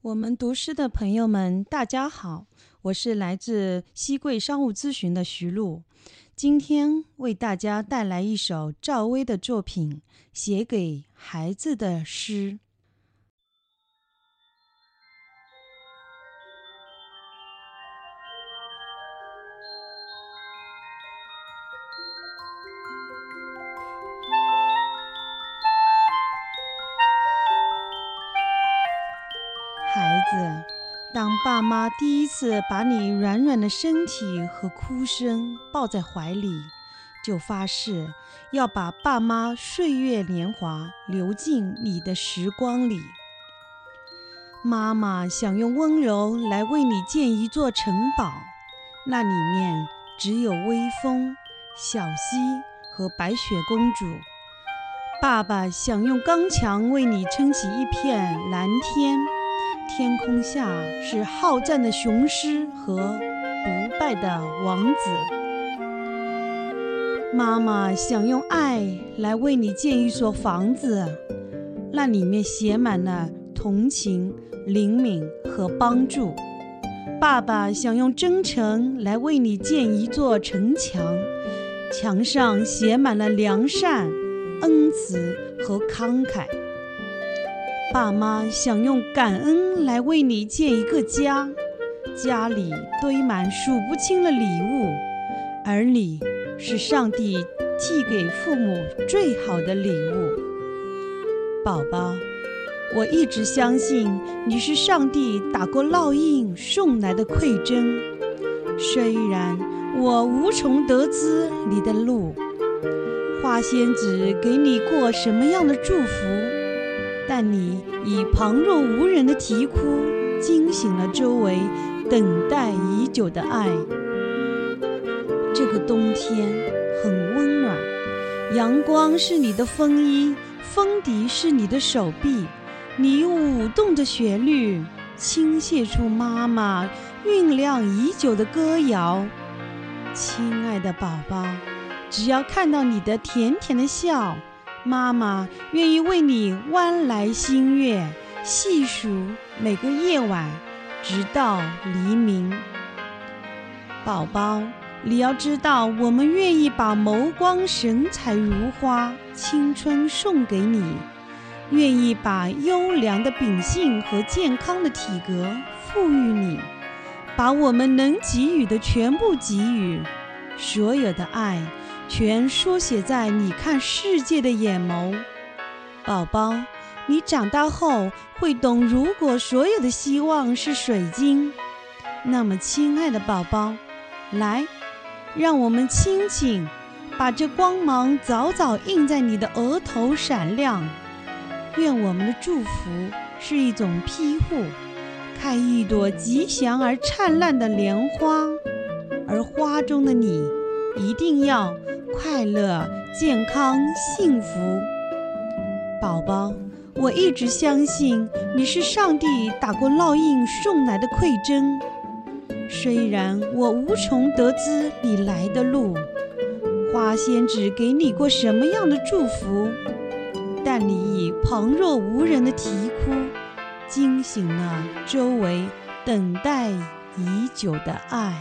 我们读诗的朋友们，大家好，我是来自西贵商务咨询的徐璐，今天为大家带来一首赵薇的作品《写给孩子的诗》。子，当爸妈第一次把你软软的身体和哭声抱在怀里，就发誓要把爸妈岁月年华流进你的时光里。妈妈想用温柔来为你建一座城堡，那里面只有微风、小溪和白雪公主。爸爸想用刚强为你撑起一片蓝天。天空下是好战的雄狮和不败的王子。妈妈想用爱来为你建一所房子，那里面写满了同情、灵敏和帮助。爸爸想用真诚来为你建一座城墙，墙上写满了良善、恩慈和慷慨。爸妈想用感恩来为你建一个家，家里堆满数不清的礼物，而你是上帝寄给父母最好的礼物。宝宝，我一直相信你是上帝打过烙印送来的馈赠，虽然我无从得知你的路，花仙子给你过什么样的祝福。以旁若无人的啼哭惊醒了周围等待已久的爱。这个冬天很温暖，阳光是你的风衣，风笛是你的手臂，你舞动的旋律倾泻出妈妈酝酿已久的歌谣。亲爱的宝宝，只要看到你的甜甜的笑。妈妈愿意为你弯来新月，细数每个夜晚，直到黎明。宝宝，你要知道，我们愿意把眸光神采如花、青春送给你，愿意把优良的秉性和健康的体格赋予你，把我们能给予的全部给予，所有的爱。全书写在你看世界的眼眸，宝宝，你长大后会懂，如果所有的希望是水晶，那么，亲爱的宝宝，来，让我们亲亲，把这光芒早早印在你的额头闪亮。愿我们的祝福是一种庇护，开一朵吉祥而灿烂的莲花，而花中的你一定要。快乐、健康、幸福，宝宝，我一直相信你是上帝打过烙印送来的馈赠。虽然我无从得知你来的路，花仙子给你过什么样的祝福，但你以旁若无人的啼哭，惊醒了周围等待已久的爱。